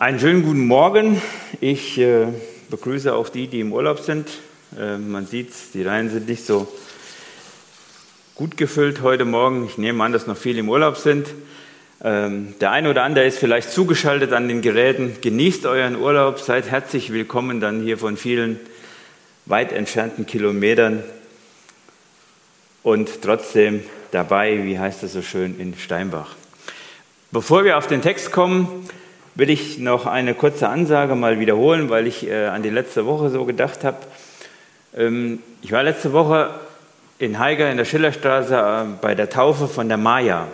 Einen schönen guten Morgen. Ich äh, begrüße auch die, die im Urlaub sind. Äh, man sieht, die Reihen sind nicht so gut gefüllt heute Morgen. Ich nehme an, dass noch viele im Urlaub sind. Ähm, der eine oder andere ist vielleicht zugeschaltet an den Geräten. Genießt euren Urlaub, seid herzlich willkommen dann hier von vielen weit entfernten Kilometern und trotzdem dabei, wie heißt es so schön, in Steinbach. Bevor wir auf den Text kommen, will ich noch eine kurze Ansage mal wiederholen, weil ich äh, an die letzte Woche so gedacht habe. Ähm, ich war letzte Woche in Haiger in der Schillerstraße äh, bei der Taufe von der Maya.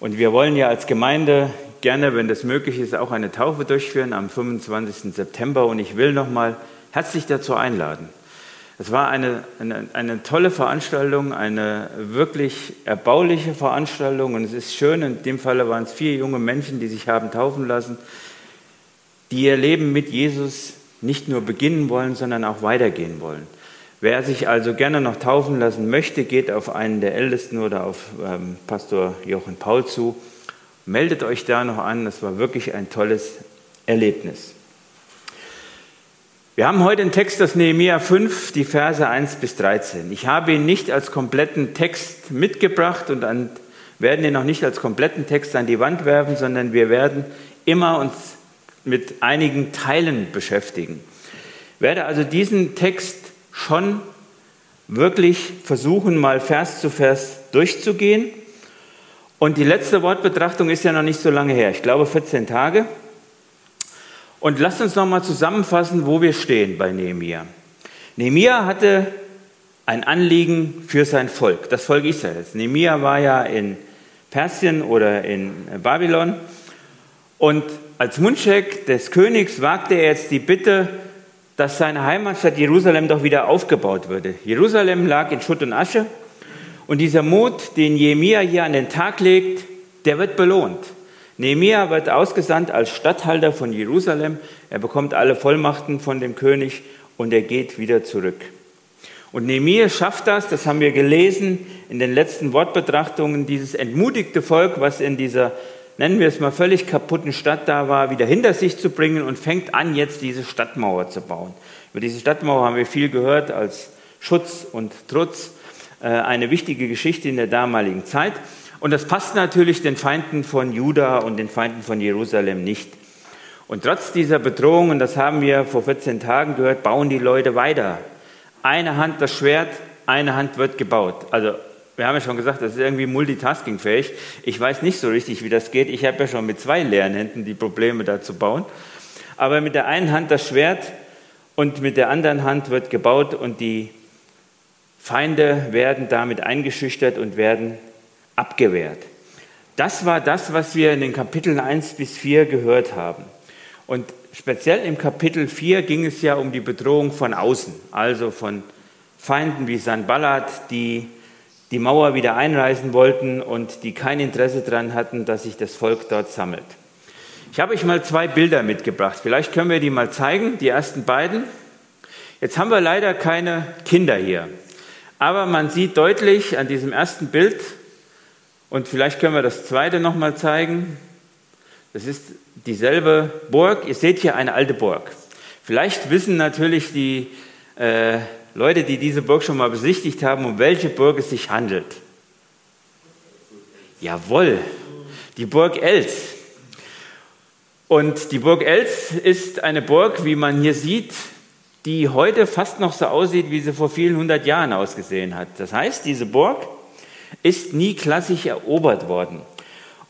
Und wir wollen ja als Gemeinde gerne, wenn das möglich ist, auch eine Taufe durchführen am 25. September. Und ich will noch mal herzlich dazu einladen. Es war eine, eine, eine, tolle Veranstaltung, eine wirklich erbauliche Veranstaltung und es ist schön, in dem Falle waren es vier junge Menschen, die sich haben taufen lassen, die ihr Leben mit Jesus nicht nur beginnen wollen, sondern auch weitergehen wollen. Wer sich also gerne noch taufen lassen möchte, geht auf einen der Ältesten oder auf ähm, Pastor Jochen Paul zu. Meldet euch da noch an, das war wirklich ein tolles Erlebnis. Wir haben heute einen Text aus Nehemiah 5, die Verse 1 bis 13. Ich habe ihn nicht als kompletten Text mitgebracht und an, werden ihn auch nicht als kompletten Text an die Wand werfen, sondern wir werden immer uns mit einigen Teilen beschäftigen. Ich werde also diesen Text schon wirklich versuchen, mal Vers zu Vers durchzugehen. Und die letzte Wortbetrachtung ist ja noch nicht so lange her. Ich glaube 14 Tage. Und lasst uns nochmal zusammenfassen, wo wir stehen bei Nehemia. Nehemia hatte ein Anliegen für sein Volk, das Volk Israels. Nehemia war ja in Persien oder in Babylon und als Mundschenk des Königs wagte er jetzt die Bitte, dass seine Heimatstadt Jerusalem doch wieder aufgebaut würde. Jerusalem lag in Schutt und Asche und dieser Mut, den Nehemia hier an den Tag legt, der wird belohnt. Nehemia wird ausgesandt als Statthalter von Jerusalem. Er bekommt alle Vollmachten von dem König und er geht wieder zurück. Und Nehemia schafft das, das haben wir gelesen in den letzten Wortbetrachtungen, dieses entmutigte Volk, was in dieser, nennen wir es mal, völlig kaputten Stadt da war, wieder hinter sich zu bringen und fängt an, jetzt diese Stadtmauer zu bauen. Über diese Stadtmauer haben wir viel gehört als Schutz und Trutz, äh, eine wichtige Geschichte in der damaligen Zeit. Und das passt natürlich den Feinden von Juda und den Feinden von Jerusalem nicht. Und trotz dieser Bedrohung, und das haben wir vor 14 Tagen gehört, bauen die Leute weiter. Eine Hand das Schwert, eine Hand wird gebaut. Also wir haben ja schon gesagt, das ist irgendwie multitaskingfähig. Ich weiß nicht so richtig, wie das geht. Ich habe ja schon mit zwei leeren Händen die Probleme da zu bauen. Aber mit der einen Hand das Schwert und mit der anderen Hand wird gebaut und die Feinde werden damit eingeschüchtert und werden abgewehrt. Das war das, was wir in den Kapiteln 1 bis 4 gehört haben. Und speziell im Kapitel 4 ging es ja um die Bedrohung von außen, also von Feinden wie Sanballat, die die Mauer wieder einreißen wollten und die kein Interesse daran hatten, dass sich das Volk dort sammelt. Ich habe euch mal zwei Bilder mitgebracht. Vielleicht können wir die mal zeigen, die ersten beiden. Jetzt haben wir leider keine Kinder hier. Aber man sieht deutlich an diesem ersten Bild, und vielleicht können wir das zweite nochmal zeigen. Das ist dieselbe Burg. Ihr seht hier eine alte Burg. Vielleicht wissen natürlich die äh, Leute, die diese Burg schon mal besichtigt haben, um welche Burg es sich handelt. Jawohl, die Burg Els. Und die Burg Els ist eine Burg, wie man hier sieht, die heute fast noch so aussieht, wie sie vor vielen hundert Jahren ausgesehen hat. Das heißt, diese Burg ist nie klassisch erobert worden.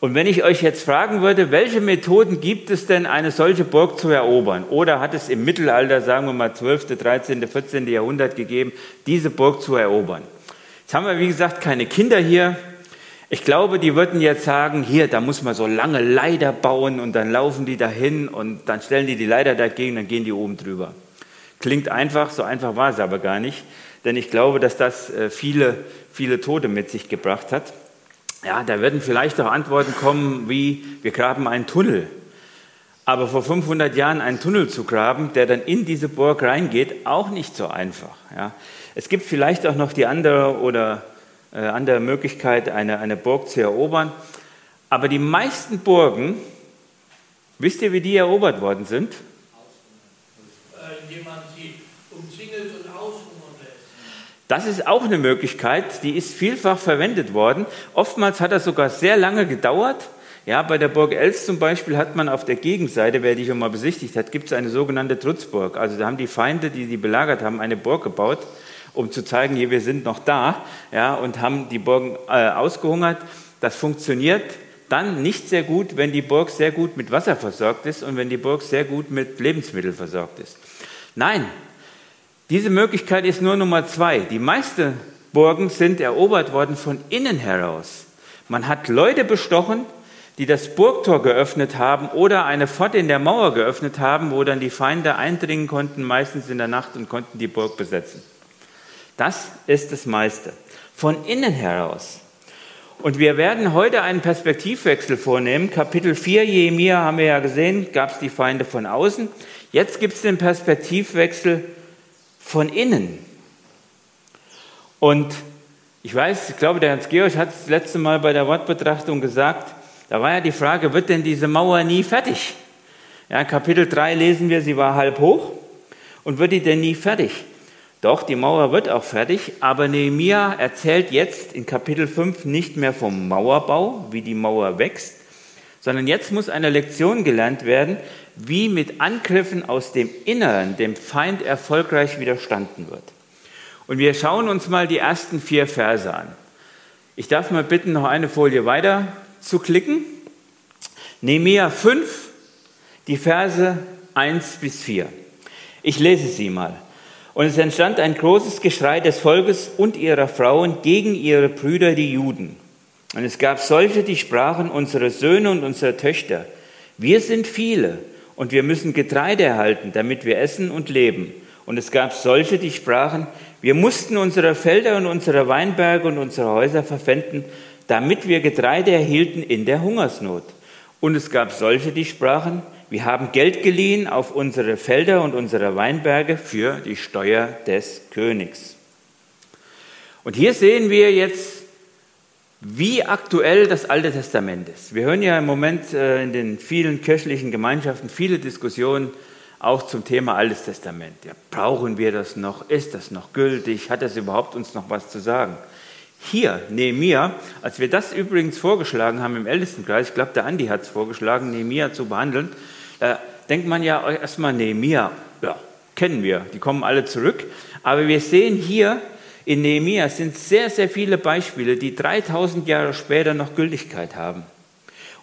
Und wenn ich euch jetzt fragen würde, welche Methoden gibt es denn, eine solche Burg zu erobern? Oder hat es im Mittelalter, sagen wir mal 12., 13., 14. Jahrhundert gegeben, diese Burg zu erobern? Jetzt haben wir, wie gesagt, keine Kinder hier. Ich glaube, die würden jetzt sagen, hier, da muss man so lange Leiter bauen und dann laufen die dahin und dann stellen die die Leiter dagegen, dann gehen die oben drüber. Klingt einfach, so einfach war es aber gar nicht, denn ich glaube, dass das äh, viele viele Tote mit sich gebracht hat. Ja, da werden vielleicht auch Antworten kommen wie, wir graben einen Tunnel. Aber vor 500 Jahren einen Tunnel zu graben, der dann in diese Burg reingeht, auch nicht so einfach. Ja. Es gibt vielleicht auch noch die andere oder äh, andere Möglichkeit, eine, eine Burg zu erobern. Aber die meisten Burgen Wisst ihr, wie die erobert worden sind? Indem man sie umzingelt und aushungern lässt. Das ist auch eine Möglichkeit, die ist vielfach verwendet worden. Oftmals hat das sogar sehr lange gedauert. Ja, bei der Burg Els zum Beispiel hat man auf der Gegenseite, wer die schon mal besichtigt hat, gibt es eine sogenannte Trutzburg. Also da haben die Feinde, die die belagert haben, eine Burg gebaut, um zu zeigen, hier wir sind noch da, ja, und haben die Burgen äh, ausgehungert. Das funktioniert dann nicht sehr gut, wenn die Burg sehr gut mit Wasser versorgt ist und wenn die Burg sehr gut mit Lebensmitteln versorgt ist. Nein, diese Möglichkeit ist nur Nummer zwei. Die meisten Burgen sind erobert worden von innen heraus. Man hat Leute bestochen, die das Burgtor geöffnet haben oder eine Pforte in der Mauer geöffnet haben, wo dann die Feinde eindringen konnten, meistens in der Nacht und konnten die Burg besetzen. Das ist das meiste. Von innen heraus. Und wir werden heute einen Perspektivwechsel vornehmen. Kapitel 4 Jemia haben wir ja gesehen, gab es die Feinde von außen. Jetzt gibt es den Perspektivwechsel von innen. Und ich weiß, ich glaube, der Hans-Georg hat es das letzte Mal bei der Wortbetrachtung gesagt, da war ja die Frage, wird denn diese Mauer nie fertig? Ja, Kapitel 3 lesen wir, sie war halb hoch und wird die denn nie fertig? Doch, die Mauer wird auch fertig, aber Nehemia erzählt jetzt in Kapitel 5 nicht mehr vom Mauerbau, wie die Mauer wächst, sondern jetzt muss eine Lektion gelernt werden, wie mit Angriffen aus dem Inneren dem Feind erfolgreich widerstanden wird. Und wir schauen uns mal die ersten vier Verse an. Ich darf mal bitten, noch eine Folie weiter zu klicken. Nehemia 5, die Verse 1 bis 4. Ich lese sie mal. Und es entstand ein großes Geschrei des Volkes und ihrer Frauen gegen ihre Brüder, die Juden. Und es gab solche, die sprachen, unsere Söhne und unsere Töchter, wir sind viele und wir müssen Getreide erhalten, damit wir essen und leben. Und es gab solche, die sprachen, wir mussten unsere Felder und unsere Weinberge und unsere Häuser verpfänden, damit wir Getreide erhielten in der Hungersnot. Und es gab solche, die sprachen, wir haben Geld geliehen auf unsere Felder und unsere Weinberge für die Steuer des Königs. Und hier sehen wir jetzt, wie aktuell das Alte Testament ist. Wir hören ja im Moment äh, in den vielen kirchlichen Gemeinschaften viele Diskussionen auch zum Thema Altes Testament. Ja, brauchen wir das noch? Ist das noch gültig? Hat das überhaupt uns noch was zu sagen? Hier, Nehemiah, als wir das übrigens vorgeschlagen haben im Ältestenkreis, ich glaube, der Andi hat es vorgeschlagen, Nehemiah zu behandeln, da denkt man ja erstmal, Nehemiah, ja, kennen wir, die kommen alle zurück. Aber wir sehen hier in Nehemiah sind sehr, sehr viele Beispiele, die 3000 Jahre später noch Gültigkeit haben.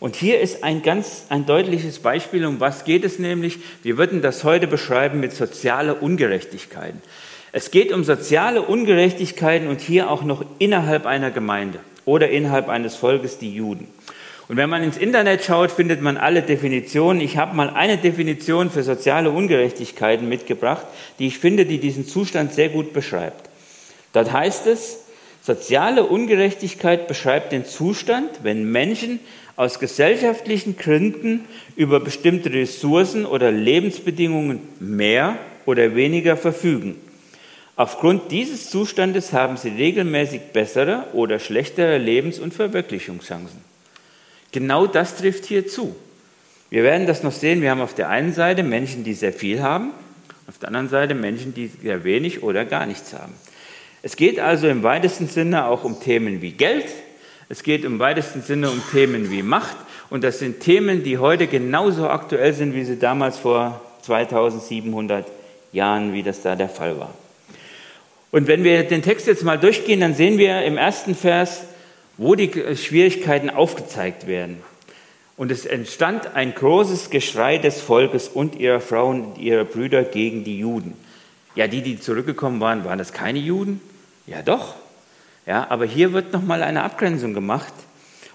Und hier ist ein ganz ein deutliches Beispiel, um was geht es nämlich? Wir würden das heute beschreiben mit sozialer Ungerechtigkeiten. Es geht um soziale Ungerechtigkeiten und hier auch noch innerhalb einer Gemeinde oder innerhalb eines Volkes, die Juden. Und wenn man ins Internet schaut, findet man alle Definitionen. Ich habe mal eine Definition für soziale Ungerechtigkeiten mitgebracht, die ich finde, die diesen Zustand sehr gut beschreibt. Dort heißt es, soziale Ungerechtigkeit beschreibt den Zustand, wenn Menschen aus gesellschaftlichen Gründen über bestimmte Ressourcen oder Lebensbedingungen mehr oder weniger verfügen. Aufgrund dieses Zustandes haben sie regelmäßig bessere oder schlechtere Lebens- und Verwirklichungschancen. Genau das trifft hier zu. Wir werden das noch sehen. Wir haben auf der einen Seite Menschen, die sehr viel haben, auf der anderen Seite Menschen, die sehr wenig oder gar nichts haben. Es geht also im weitesten Sinne auch um Themen wie Geld. Es geht im weitesten Sinne um Themen wie Macht. Und das sind Themen, die heute genauso aktuell sind, wie sie damals vor 2700 Jahren, wie das da der Fall war. Und wenn wir den Text jetzt mal durchgehen, dann sehen wir im ersten Vers, wo die Schwierigkeiten aufgezeigt werden. Und es entstand ein großes Geschrei des Volkes und ihrer Frauen und ihrer Brüder gegen die Juden. Ja, die, die zurückgekommen waren, waren das keine Juden? Ja, doch. Ja, aber hier wird nochmal eine Abgrenzung gemacht.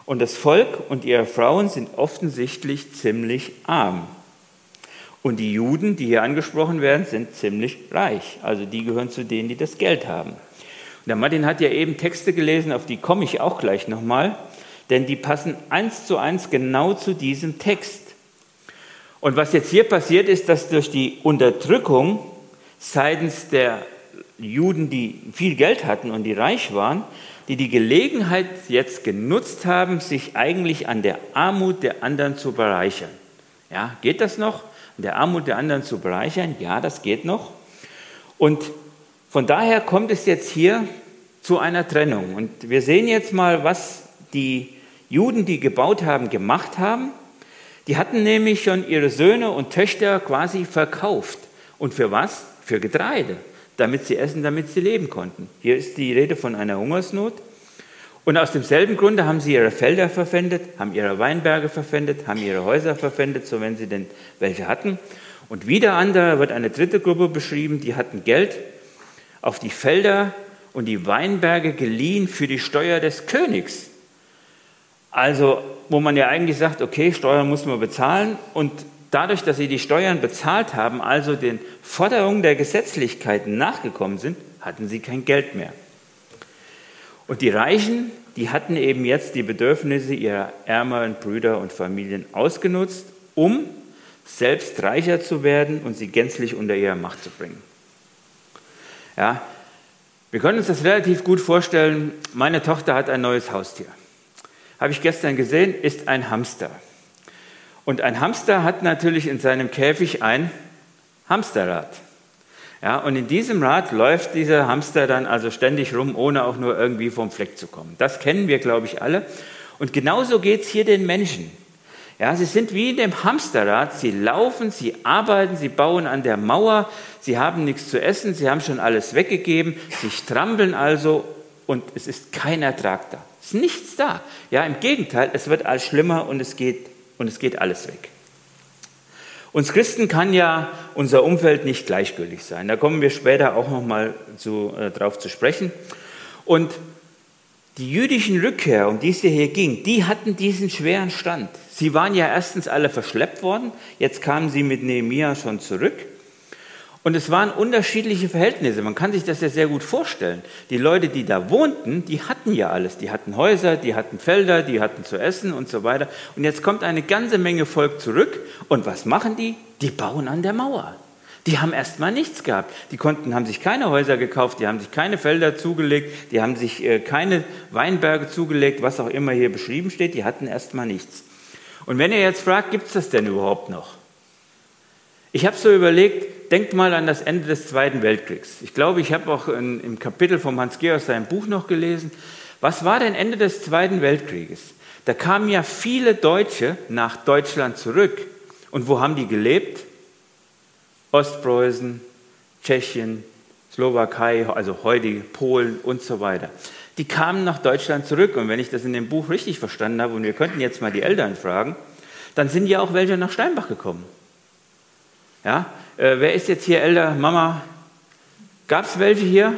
Und das Volk und ihre Frauen sind offensichtlich ziemlich arm. Und die Juden, die hier angesprochen werden, sind ziemlich reich. Also die gehören zu denen, die das Geld haben. Der Martin hat ja eben Texte gelesen, auf die komme ich auch gleich nochmal, denn die passen eins zu eins genau zu diesem Text. Und was jetzt hier passiert ist, dass durch die Unterdrückung seitens der Juden, die viel Geld hatten und die reich waren, die die Gelegenheit jetzt genutzt haben, sich eigentlich an der Armut der anderen zu bereichern. Ja, geht das noch? Der Armut der anderen zu bereichern? Ja, das geht noch. Und von daher kommt es jetzt hier zu einer Trennung. Und wir sehen jetzt mal, was die Juden, die gebaut haben, gemacht haben. Die hatten nämlich schon ihre Söhne und Töchter quasi verkauft. Und für was? Für Getreide, damit sie essen, damit sie leben konnten. Hier ist die Rede von einer Hungersnot. Und aus demselben Grunde haben sie ihre Felder verpfändet, haben ihre Weinberge verpfändet, haben ihre Häuser verpfändet, so wenn sie denn welche hatten. Und wieder andere wird eine dritte Gruppe beschrieben, die hatten Geld auf die Felder und die Weinberge geliehen für die Steuer des Königs. Also, wo man ja eigentlich sagt, okay, Steuern muss man bezahlen und dadurch, dass sie die Steuern bezahlt haben, also den Forderungen der Gesetzlichkeiten nachgekommen sind, hatten sie kein Geld mehr. Und die Reichen, die hatten eben jetzt die Bedürfnisse ihrer ärmeren Brüder und Familien ausgenutzt, um selbst reicher zu werden und sie gänzlich unter ihre Macht zu bringen. Ja, wir können uns das relativ gut vorstellen. Meine Tochter hat ein neues Haustier. Habe ich gestern gesehen, ist ein Hamster. Und ein Hamster hat natürlich in seinem Käfig ein Hamsterrad. Ja, und in diesem Rad läuft dieser Hamster dann also ständig rum, ohne auch nur irgendwie vom Fleck zu kommen. Das kennen wir, glaube ich, alle. Und genauso geht es hier den Menschen. Ja, sie sind wie in dem Hamsterrad, sie laufen, sie arbeiten, sie bauen an der Mauer, sie haben nichts zu essen, sie haben schon alles weggegeben, sie strampeln also und es ist kein Ertrag da. Es ist nichts da. Ja, im Gegenteil, es wird alles schlimmer und es geht, und es geht alles weg. Uns Christen kann ja unser Umfeld nicht gleichgültig sein. Da kommen wir später auch noch mal zu, äh, drauf zu sprechen. Und die jüdischen Rückkehr, um die es hier ging, die hatten diesen schweren Stand. Sie waren ja erstens alle verschleppt worden, jetzt kamen sie mit Nehemia schon zurück. Und es waren unterschiedliche Verhältnisse. Man kann sich das ja sehr gut vorstellen. Die Leute, die da wohnten, die hatten ja alles. Die hatten Häuser, die hatten Felder, die hatten zu essen und so weiter. Und jetzt kommt eine ganze Menge Volk zurück. Und was machen die? Die bauen an der Mauer. Die haben erstmal nichts gehabt. Die konnten, haben sich keine Häuser gekauft, die haben sich keine Felder zugelegt, die haben sich äh, keine Weinberge zugelegt, was auch immer hier beschrieben steht. Die hatten erstmal nichts. Und wenn ihr jetzt fragt, gibt es das denn überhaupt noch? Ich habe so überlegt, denkt mal an das Ende des Zweiten Weltkriegs. Ich glaube, ich habe auch in, im Kapitel von Hans Georg sein Buch noch gelesen. Was war denn Ende des Zweiten Weltkrieges? Da kamen ja viele Deutsche nach Deutschland zurück. Und wo haben die gelebt? Ostpreußen, Tschechien, Slowakei, also heute Polen und so weiter. Die kamen nach Deutschland zurück und wenn ich das in dem Buch richtig verstanden habe und wir könnten jetzt mal die Eltern fragen, dann sind ja auch welche nach Steinbach gekommen. Ja, äh, wer ist jetzt hier älter? Mama, gab es welche hier?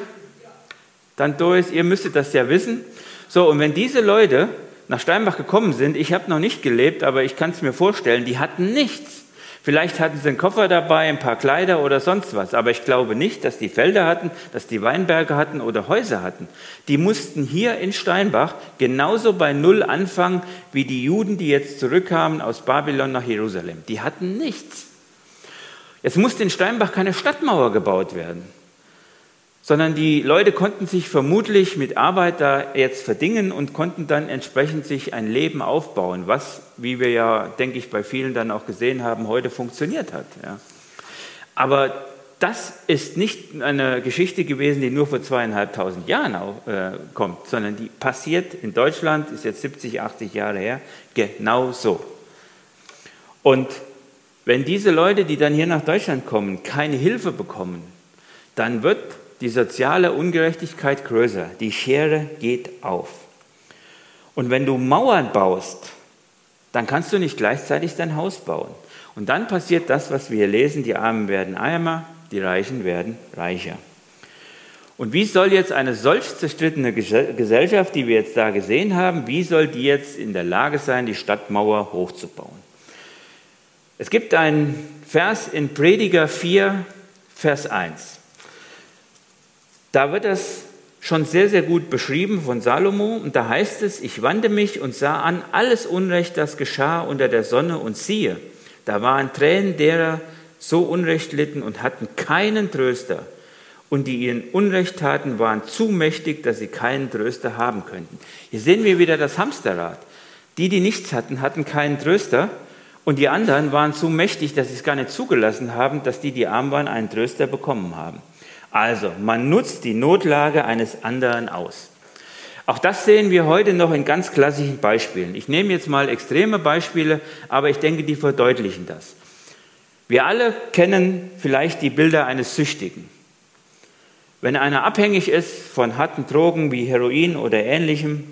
Dann Doris, ihr müsstet das ja wissen. So, und wenn diese Leute nach Steinbach gekommen sind, ich habe noch nicht gelebt, aber ich kann es mir vorstellen, die hatten nichts. Vielleicht hatten sie einen Koffer dabei, ein paar Kleider oder sonst was. Aber ich glaube nicht, dass die Felder hatten, dass die Weinberge hatten oder Häuser hatten. Die mussten hier in Steinbach genauso bei Null anfangen wie die Juden, die jetzt zurückkamen aus Babylon nach Jerusalem. Die hatten nichts. Jetzt musste in Steinbach keine Stadtmauer gebaut werden sondern die Leute konnten sich vermutlich mit Arbeit da jetzt verdingen und konnten dann entsprechend sich ein Leben aufbauen, was, wie wir ja, denke ich, bei vielen dann auch gesehen haben, heute funktioniert hat. Ja. Aber das ist nicht eine Geschichte gewesen, die nur vor zweieinhalbtausend Jahren auch, äh, kommt, sondern die passiert in Deutschland, ist jetzt 70, 80 Jahre her, genau so. Und wenn diese Leute, die dann hier nach Deutschland kommen, keine Hilfe bekommen, dann wird die soziale Ungerechtigkeit größer. Die Schere geht auf. Und wenn du Mauern baust, dann kannst du nicht gleichzeitig dein Haus bauen. Und dann passiert das, was wir hier lesen, die Armen werden ärmer, die Reichen werden reicher. Und wie soll jetzt eine solch zerstrittene Gesellschaft, die wir jetzt da gesehen haben, wie soll die jetzt in der Lage sein, die Stadtmauer hochzubauen? Es gibt einen Vers in Prediger 4, Vers 1. Da wird das schon sehr, sehr gut beschrieben von Salomo. Und da heißt es, ich wandte mich und sah an alles Unrecht, das geschah unter der Sonne und siehe, da waren Tränen derer so Unrecht litten und hatten keinen Tröster. Und die ihnen Unrecht taten, waren zu mächtig, dass sie keinen Tröster haben könnten. Hier sehen wir wieder das Hamsterrad. Die, die nichts hatten, hatten keinen Tröster. Und die anderen waren zu mächtig, dass sie es gar nicht zugelassen haben, dass die, die arm waren, einen Tröster bekommen haben. Also, man nutzt die Notlage eines anderen aus. Auch das sehen wir heute noch in ganz klassischen Beispielen. Ich nehme jetzt mal extreme Beispiele, aber ich denke, die verdeutlichen das. Wir alle kennen vielleicht die Bilder eines Süchtigen. Wenn einer abhängig ist von harten Drogen wie Heroin oder ähnlichem,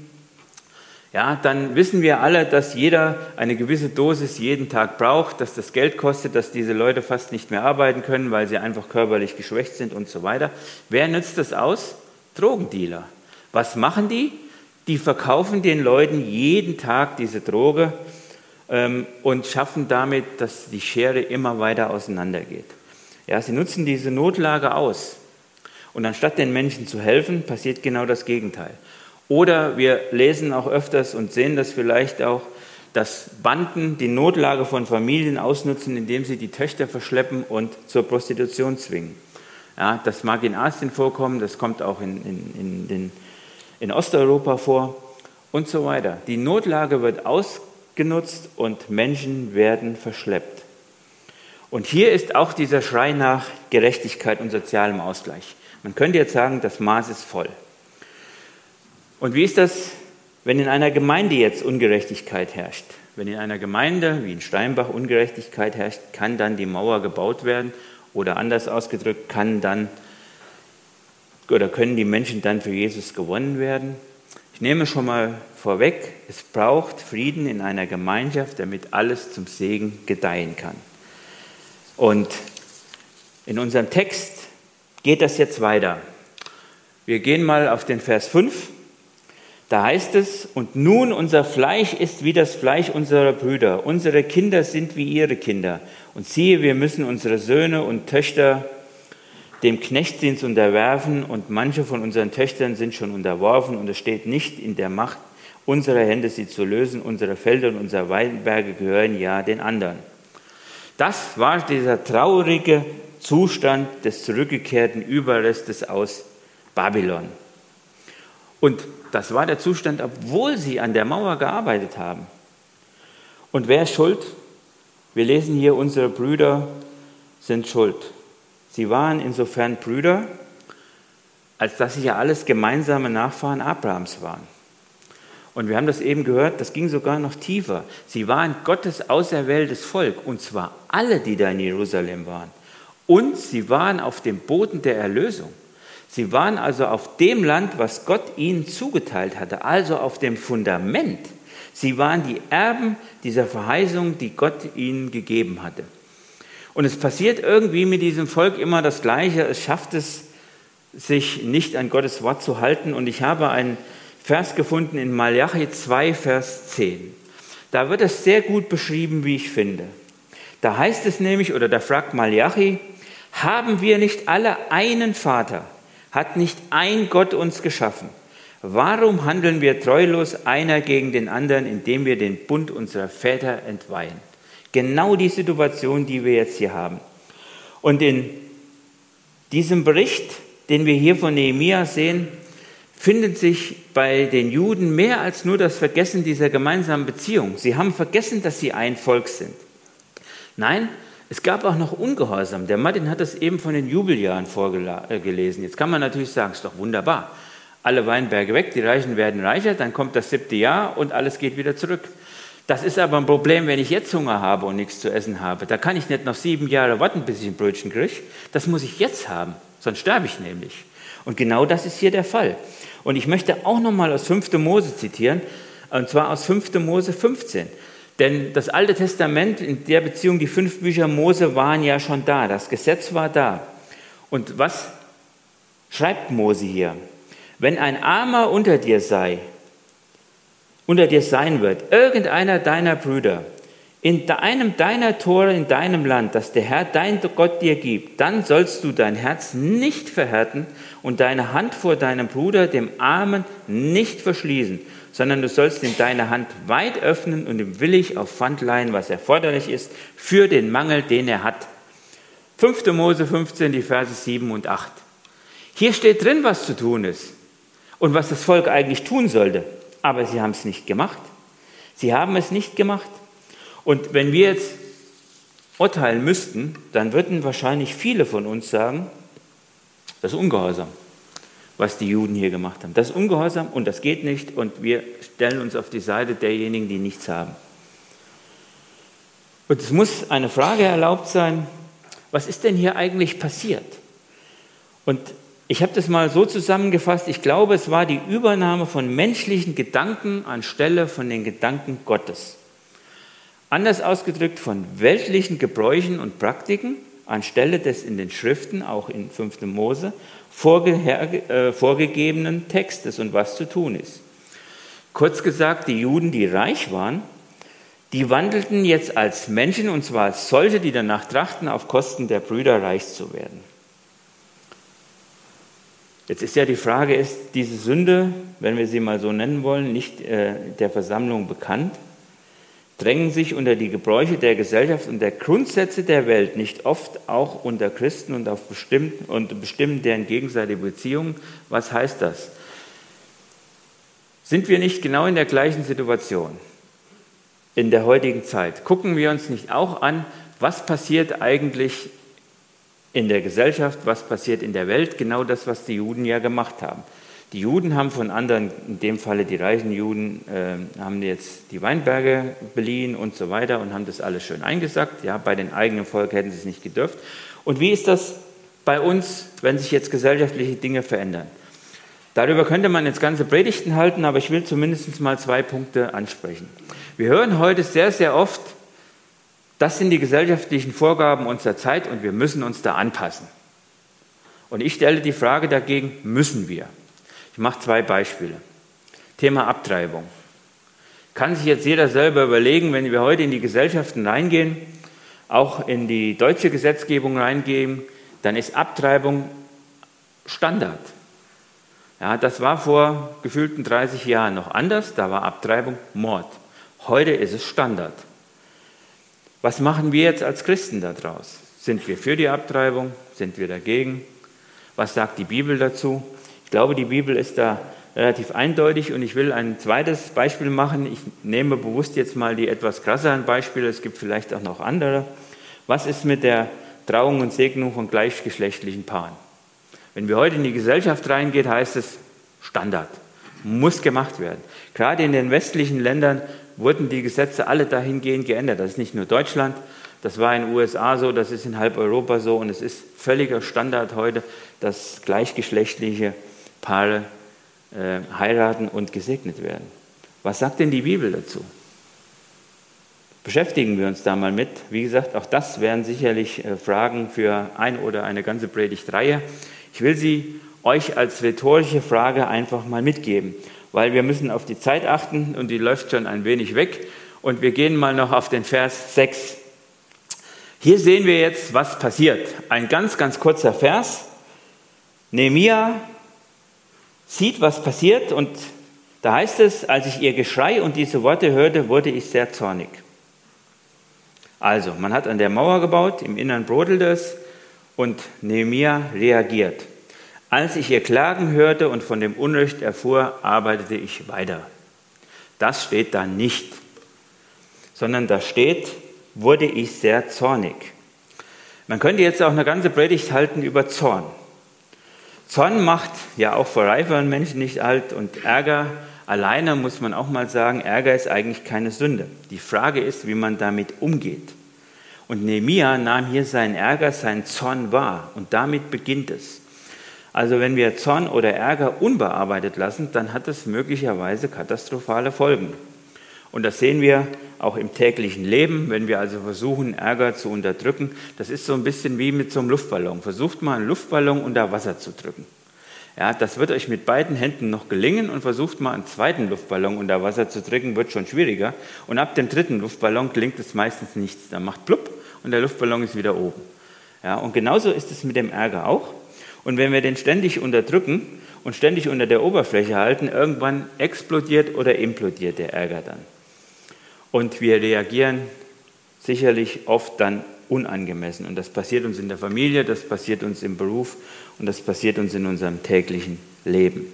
ja, dann wissen wir alle, dass jeder eine gewisse Dosis jeden Tag braucht, dass das Geld kostet, dass diese Leute fast nicht mehr arbeiten können, weil sie einfach körperlich geschwächt sind und so weiter. Wer nützt das aus? Drogendealer. Was machen die? Die verkaufen den Leuten jeden Tag diese Droge ähm, und schaffen damit, dass die Schere immer weiter auseinandergeht. Ja, sie nutzen diese Notlage aus. Und anstatt den Menschen zu helfen, passiert genau das Gegenteil. Oder wir lesen auch öfters und sehen das vielleicht auch, dass Banden die Notlage von Familien ausnutzen, indem sie die Töchter verschleppen und zur Prostitution zwingen. Ja, das mag in Asien vorkommen, das kommt auch in, in, in, in Osteuropa vor und so weiter. Die Notlage wird ausgenutzt und Menschen werden verschleppt. Und hier ist auch dieser Schrei nach Gerechtigkeit und sozialem Ausgleich. Man könnte jetzt sagen, das Maß ist voll. Und wie ist das, wenn in einer Gemeinde jetzt Ungerechtigkeit herrscht? Wenn in einer Gemeinde wie in Steinbach Ungerechtigkeit herrscht, kann dann die Mauer gebaut werden oder anders ausgedrückt, kann dann oder können die Menschen dann für Jesus gewonnen werden? Ich nehme schon mal vorweg, es braucht Frieden in einer Gemeinschaft, damit alles zum Segen gedeihen kann. Und in unserem Text geht das jetzt weiter. Wir gehen mal auf den Vers 5 da heißt es, und nun unser Fleisch ist wie das Fleisch unserer Brüder, unsere Kinder sind wie ihre Kinder. Und siehe, wir müssen unsere Söhne und Töchter dem Knechtdienst unterwerfen und manche von unseren Töchtern sind schon unterworfen und es steht nicht in der Macht unserer Hände, sie zu lösen. Unsere Felder und unsere Weinberge gehören ja den anderen. Das war dieser traurige Zustand des zurückgekehrten Überrestes aus Babylon. Und das war der Zustand, obwohl sie an der Mauer gearbeitet haben. Und wer ist schuld? Wir lesen hier, unsere Brüder sind schuld. Sie waren insofern Brüder, als dass sie ja alles gemeinsame Nachfahren Abrahams waren. Und wir haben das eben gehört, das ging sogar noch tiefer. Sie waren Gottes auserwähltes Volk, und zwar alle, die da in Jerusalem waren. Und sie waren auf dem Boden der Erlösung. Sie waren also auf dem Land, was Gott ihnen zugeteilt hatte, also auf dem Fundament. Sie waren die Erben dieser Verheißung, die Gott ihnen gegeben hatte. Und es passiert irgendwie mit diesem Volk immer das Gleiche. Es schafft es, sich nicht an Gottes Wort zu halten. Und ich habe einen Vers gefunden in Malachi 2, Vers 10. Da wird es sehr gut beschrieben, wie ich finde. Da heißt es nämlich, oder da fragt Malachi, haben wir nicht alle einen Vater? Hat nicht ein Gott uns geschaffen? Warum handeln wir treulos einer gegen den anderen, indem wir den Bund unserer Väter entweihen? Genau die Situation, die wir jetzt hier haben. Und in diesem Bericht, den wir hier von Nehemia sehen, findet sich bei den Juden mehr als nur das Vergessen dieser gemeinsamen Beziehung. Sie haben vergessen, dass sie ein Volk sind. Nein, es gab auch noch Ungehorsam. Der Martin hat das eben von den Jubeljahren vorgelesen. Jetzt kann man natürlich sagen, ist doch wunderbar. Alle Weinberge weg, die Reichen werden reicher, dann kommt das siebte Jahr und alles geht wieder zurück. Das ist aber ein Problem, wenn ich jetzt Hunger habe und nichts zu essen habe. Da kann ich nicht noch sieben Jahre warten, bis ich ein Brötchen kriege. Das muss ich jetzt haben, sonst sterbe ich nämlich. Und genau das ist hier der Fall. Und ich möchte auch nochmal aus 5. Mose zitieren, und zwar aus 5. Mose 15. Denn das Alte Testament, in der Beziehung, die fünf Bücher Mose waren ja schon da, das Gesetz war da. Und was schreibt Mose hier? Wenn ein Armer unter dir sei, unter dir sein wird, irgendeiner deiner Brüder, in einem deiner Tore in deinem Land, das der Herr dein Gott dir gibt, dann sollst du dein Herz nicht verhärten und deine Hand vor deinem Bruder, dem Armen, nicht verschließen, sondern du sollst ihm deine Hand weit öffnen und ihm willig auf Pfand leihen, was erforderlich ist, für den Mangel, den er hat. 5. Mose 15, die Verse 7 und 8. Hier steht drin, was zu tun ist und was das Volk eigentlich tun sollte, aber sie haben es nicht gemacht. Sie haben es nicht gemacht. Und wenn wir jetzt urteilen müssten, dann würden wahrscheinlich viele von uns sagen, das ist Ungehorsam, was die Juden hier gemacht haben. Das ist Ungehorsam und das geht nicht und wir stellen uns auf die Seite derjenigen, die nichts haben. Und es muss eine Frage erlaubt sein, was ist denn hier eigentlich passiert? Und ich habe das mal so zusammengefasst, ich glaube, es war die Übernahme von menschlichen Gedanken anstelle von den Gedanken Gottes. Anders ausgedrückt von weltlichen Gebräuchen und Praktiken anstelle des in den Schriften, auch in 5. Mose, äh, vorgegebenen Textes und was zu tun ist. Kurz gesagt, die Juden, die reich waren, die wandelten jetzt als Menschen, und zwar als solche, die danach trachten, auf Kosten der Brüder reich zu werden. Jetzt ist ja die Frage, ist diese Sünde, wenn wir sie mal so nennen wollen, nicht äh, der Versammlung bekannt? Drängen sich unter die Gebräuche der Gesellschaft und der Grundsätze der Welt nicht oft auch unter Christen und, auf bestimmt, und bestimmen deren gegenseitige Beziehungen. Was heißt das? Sind wir nicht genau in der gleichen Situation in der heutigen Zeit? Gucken wir uns nicht auch an, was passiert eigentlich in der Gesellschaft, was passiert in der Welt? Genau das, was die Juden ja gemacht haben. Die Juden haben von anderen, in dem Falle die reichen Juden, äh, haben jetzt die Weinberge beliehen und so weiter und haben das alles schön eingesackt. Ja, bei den eigenen Volk hätten sie es nicht gedürft. Und wie ist das bei uns, wenn sich jetzt gesellschaftliche Dinge verändern? Darüber könnte man jetzt ganze Predigten halten, aber ich will zumindest mal zwei Punkte ansprechen. Wir hören heute sehr, sehr oft, das sind die gesellschaftlichen Vorgaben unserer Zeit und wir müssen uns da anpassen. Und ich stelle die Frage dagegen, müssen wir? Ich mache zwei Beispiele. Thema Abtreibung. Kann sich jetzt jeder selber überlegen, wenn wir heute in die Gesellschaften reingehen, auch in die deutsche Gesetzgebung reingehen, dann ist Abtreibung Standard. Ja, das war vor gefühlten 30 Jahren noch anders, da war Abtreibung Mord. Heute ist es Standard. Was machen wir jetzt als Christen daraus? Sind wir für die Abtreibung? Sind wir dagegen? Was sagt die Bibel dazu? Ich glaube, die Bibel ist da relativ eindeutig und ich will ein zweites Beispiel machen. Ich nehme bewusst jetzt mal die etwas krasseren Beispiele, es gibt vielleicht auch noch andere. Was ist mit der Trauung und Segnung von gleichgeschlechtlichen Paaren? Wenn wir heute in die Gesellschaft reingehen, heißt es Standard, muss gemacht werden. Gerade in den westlichen Ländern wurden die Gesetze alle dahingehend geändert. Das ist nicht nur Deutschland, das war in den USA so, das ist in halb Europa so und es ist völliger Standard heute, dass gleichgeschlechtliche Paare äh, heiraten und gesegnet werden. Was sagt denn die Bibel dazu? Beschäftigen wir uns da mal mit. Wie gesagt, auch das wären sicherlich äh, Fragen für ein oder eine ganze Predigtreihe. Ich will sie euch als rhetorische Frage einfach mal mitgeben, weil wir müssen auf die Zeit achten und die läuft schon ein wenig weg. Und wir gehen mal noch auf den Vers 6. Hier sehen wir jetzt, was passiert. Ein ganz, ganz kurzer Vers. Nehemiah sieht, was passiert und da heißt es, als ich ihr Geschrei und diese Worte hörte, wurde ich sehr zornig. Also, man hat an der Mauer gebaut, im Innern brodelte es und Nehemiah reagiert. Als ich ihr Klagen hörte und von dem Unrecht erfuhr, arbeitete ich weiter. Das steht da nicht, sondern da steht, wurde ich sehr zornig. Man könnte jetzt auch eine ganze Predigt halten über Zorn. Zorn macht ja auch vor reiferen Menschen nicht alt und Ärger alleine muss man auch mal sagen, Ärger ist eigentlich keine Sünde. Die Frage ist, wie man damit umgeht. Und Nehemia nahm hier seinen Ärger, seinen Zorn wahr und damit beginnt es. Also wenn wir Zorn oder Ärger unbearbeitet lassen, dann hat es möglicherweise katastrophale Folgen. Und das sehen wir auch im täglichen Leben, wenn wir also versuchen, Ärger zu unterdrücken. Das ist so ein bisschen wie mit so einem Luftballon. Versucht mal einen Luftballon unter Wasser zu drücken. Ja, das wird euch mit beiden Händen noch gelingen und versucht mal einen zweiten Luftballon unter Wasser zu drücken, wird schon schwieriger. Und ab dem dritten Luftballon gelingt es meistens nichts. Da macht plupp und der Luftballon ist wieder oben. Ja, und genauso ist es mit dem Ärger auch. Und wenn wir den ständig unterdrücken und ständig unter der Oberfläche halten, irgendwann explodiert oder implodiert der Ärger dann. Und wir reagieren sicherlich oft dann unangemessen. Und das passiert uns in der Familie, das passiert uns im Beruf und das passiert uns in unserem täglichen Leben.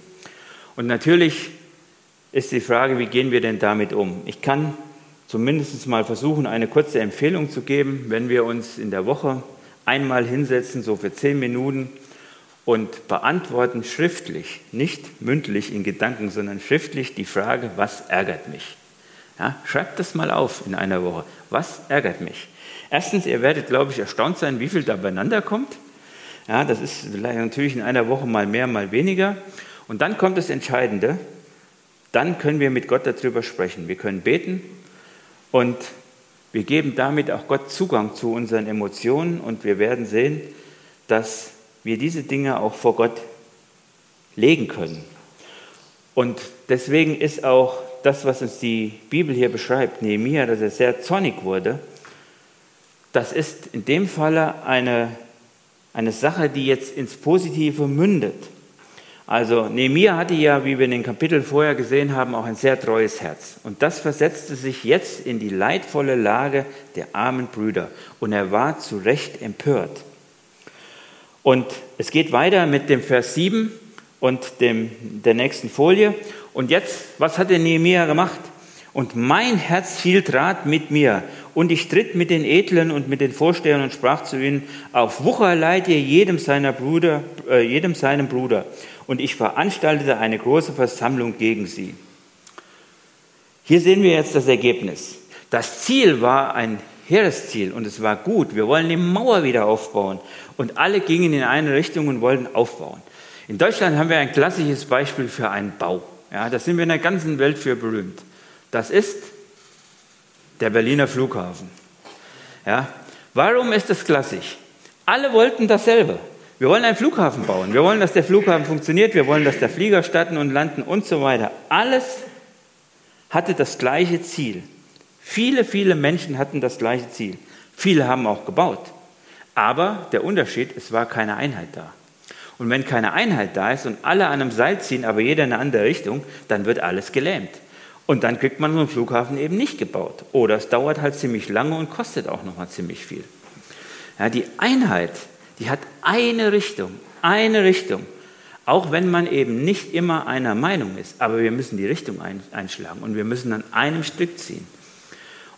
Und natürlich ist die Frage, wie gehen wir denn damit um? Ich kann zumindest mal versuchen, eine kurze Empfehlung zu geben, wenn wir uns in der Woche einmal hinsetzen, so für zehn Minuten und beantworten schriftlich, nicht mündlich in Gedanken, sondern schriftlich die Frage, was ärgert mich? Ja, schreibt das mal auf in einer Woche. Was ärgert mich? Erstens, ihr werdet, glaube ich, erstaunt sein, wie viel da beieinander kommt. Ja, das ist natürlich in einer Woche mal mehr, mal weniger. Und dann kommt das Entscheidende. Dann können wir mit Gott darüber sprechen. Wir können beten und wir geben damit auch Gott Zugang zu unseren Emotionen und wir werden sehen, dass wir diese Dinge auch vor Gott legen können. Und deswegen ist auch das, was uns die Bibel hier beschreibt, Nehemiah, dass er sehr zornig wurde, das ist in dem Falle eine, eine Sache, die jetzt ins Positive mündet. Also Nehemiah hatte ja, wie wir in den Kapiteln vorher gesehen haben, auch ein sehr treues Herz. Und das versetzte sich jetzt in die leidvolle Lage der armen Brüder. Und er war zu Recht empört. Und es geht weiter mit dem Vers 7 und dem, der nächsten Folie. Und jetzt, was hat der Nehemiah gemacht? Und mein Herz hielt Rat mit mir, und ich stritt mit den Edlen und mit den Vorstehern und sprach zu ihnen, auf Wucher leiht ihr jedem seiner Bruder, äh, jedem seinem Bruder. Und ich veranstaltete eine große Versammlung gegen sie. Hier sehen wir jetzt das Ergebnis. Das Ziel war ein Heeresziel und es war gut. Wir wollen die Mauer wieder aufbauen. Und alle gingen in eine Richtung und wollten aufbauen. In Deutschland haben wir ein klassisches Beispiel für einen Bau. Ja, da sind wir in der ganzen Welt für berühmt. Das ist der Berliner Flughafen. Ja, warum ist das klassisch? Alle wollten dasselbe. Wir wollen einen Flughafen bauen. Wir wollen, dass der Flughafen funktioniert. Wir wollen, dass der Flieger starten und landen und so weiter. Alles hatte das gleiche Ziel. Viele, viele Menschen hatten das gleiche Ziel. Viele haben auch gebaut. Aber der Unterschied, es war keine Einheit da. Und wenn keine Einheit da ist und alle an einem Seil ziehen, aber jeder in eine andere Richtung, dann wird alles gelähmt. Und dann kriegt man so einen Flughafen eben nicht gebaut. Oder es dauert halt ziemlich lange und kostet auch nochmal ziemlich viel. Ja, die Einheit, die hat eine Richtung, eine Richtung. Auch wenn man eben nicht immer einer Meinung ist, aber wir müssen die Richtung einschlagen und wir müssen an einem Stück ziehen.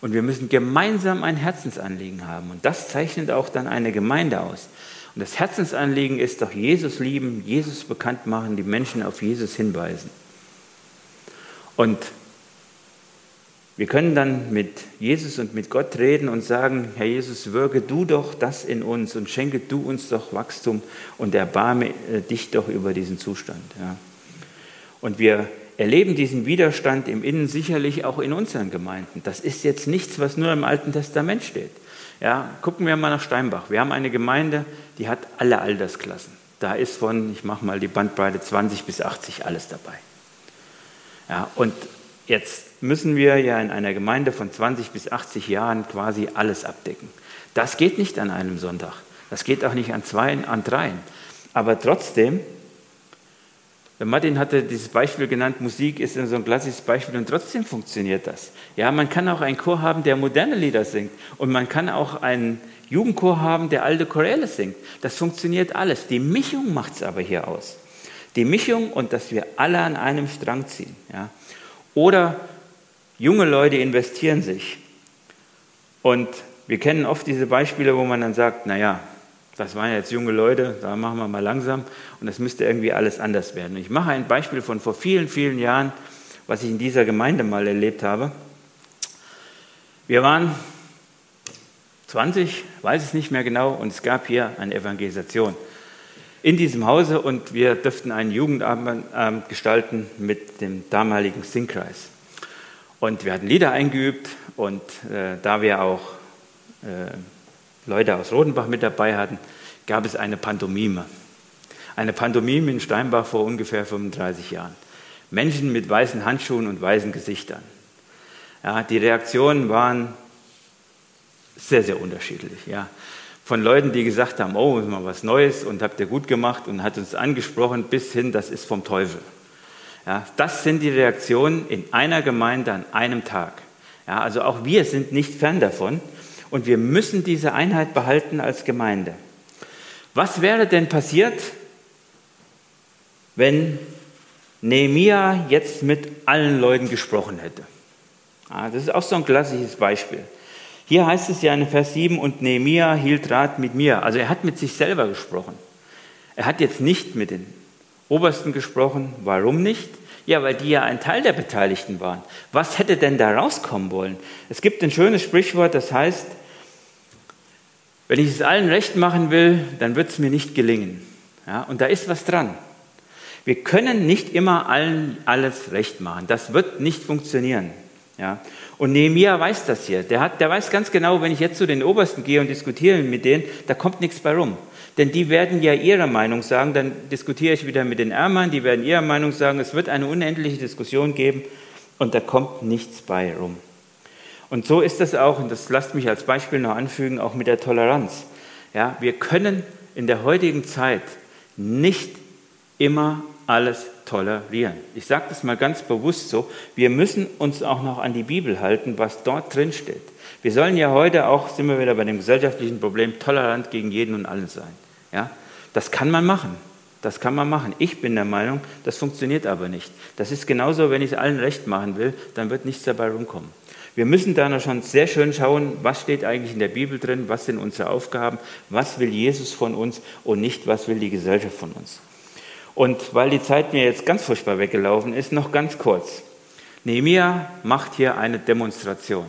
Und wir müssen gemeinsam ein Herzensanliegen haben. Und das zeichnet auch dann eine Gemeinde aus. Und das Herzensanliegen ist doch Jesus lieben, Jesus bekannt machen, die Menschen auf Jesus hinweisen. Und wir können dann mit Jesus und mit Gott reden und sagen, Herr Jesus, wirke du doch das in uns und schenke du uns doch Wachstum und erbarme äh, dich doch über diesen Zustand. Ja. Und wir erleben diesen Widerstand im Innen sicherlich auch in unseren Gemeinden. Das ist jetzt nichts, was nur im Alten Testament steht. Ja, gucken wir mal nach Steinbach. Wir haben eine Gemeinde, die hat alle Altersklassen. Da ist von, ich mache mal die Bandbreite 20 bis 80 alles dabei. Ja, und jetzt müssen wir ja in einer Gemeinde von 20 bis 80 Jahren quasi alles abdecken. Das geht nicht an einem Sonntag. Das geht auch nicht an zwei, an dreien. Aber trotzdem Martin hatte dieses Beispiel genannt, Musik ist so ein klassisches Beispiel und trotzdem funktioniert das. Ja, man kann auch einen Chor haben, der moderne Lieder singt und man kann auch einen Jugendchor haben, der alte Choräle singt. Das funktioniert alles. Die Mischung macht es aber hier aus. Die Mischung und dass wir alle an einem Strang ziehen. Ja. Oder junge Leute investieren sich. Und wir kennen oft diese Beispiele, wo man dann sagt, naja, das waren jetzt junge Leute, da machen wir mal langsam und das müsste irgendwie alles anders werden. Ich mache ein Beispiel von vor vielen, vielen Jahren, was ich in dieser Gemeinde mal erlebt habe. Wir waren 20, weiß es nicht mehr genau, und es gab hier eine Evangelisation in diesem Hause und wir dürften einen Jugendabend gestalten mit dem damaligen Singkreis. Und wir hatten Lieder eingeübt und äh, da wir auch äh, Leute aus Rodenbach mit dabei hatten, gab es eine Pantomime. Eine Pantomime in Steinbach vor ungefähr 35 Jahren. Menschen mit weißen Handschuhen und weißen Gesichtern. Ja, die Reaktionen waren sehr, sehr unterschiedlich. Ja. Von Leuten, die gesagt haben, oh, ist mal was Neues und habt ihr gut gemacht und hat uns angesprochen, bis hin, das ist vom Teufel. Ja, das sind die Reaktionen in einer Gemeinde an einem Tag. Ja, also auch wir sind nicht fern davon. Und wir müssen diese Einheit behalten als Gemeinde. Was wäre denn passiert, wenn Nehemia jetzt mit allen Leuten gesprochen hätte? Ah, das ist auch so ein klassisches Beispiel. Hier heißt es ja in Vers 7, und Nehemia hielt Rat mit mir. Also er hat mit sich selber gesprochen. Er hat jetzt nicht mit den Obersten gesprochen. Warum nicht? Ja, weil die ja ein Teil der Beteiligten waren. Was hätte denn da rauskommen wollen? Es gibt ein schönes Sprichwort, das heißt, wenn ich es allen recht machen will, dann wird es mir nicht gelingen. Ja, und da ist was dran. Wir können nicht immer allen alles recht machen. Das wird nicht funktionieren. Ja. Und Nehemiah weiß das hier. Der, hat, der weiß ganz genau, wenn ich jetzt zu den Obersten gehe und diskutiere mit denen, da kommt nichts bei rum. Denn die werden ja ihre Meinung sagen, dann diskutiere ich wieder mit den Ärmern, die werden ihre Meinung sagen, es wird eine unendliche Diskussion geben und da kommt nichts bei rum. Und so ist das auch, und das lasst mich als Beispiel noch anfügen, auch mit der Toleranz. Ja, wir können in der heutigen Zeit nicht immer alles tolerieren. Ich sage das mal ganz bewusst so. Wir müssen uns auch noch an die Bibel halten, was dort drin steht. Wir sollen ja heute auch, sind wir wieder bei dem gesellschaftlichen Problem, tolerant gegen jeden und allen sein. Ja? Das kann man machen. Das kann man machen. Ich bin der Meinung, das funktioniert aber nicht. Das ist genauso, wenn ich es allen recht machen will, dann wird nichts dabei rumkommen. Wir müssen da noch schon sehr schön schauen, was steht eigentlich in der Bibel drin, was sind unsere Aufgaben, was will Jesus von uns und nicht, was will die Gesellschaft von uns. Und weil die Zeit mir jetzt ganz furchtbar weggelaufen ist, noch ganz kurz. Nehemiah macht hier eine Demonstration.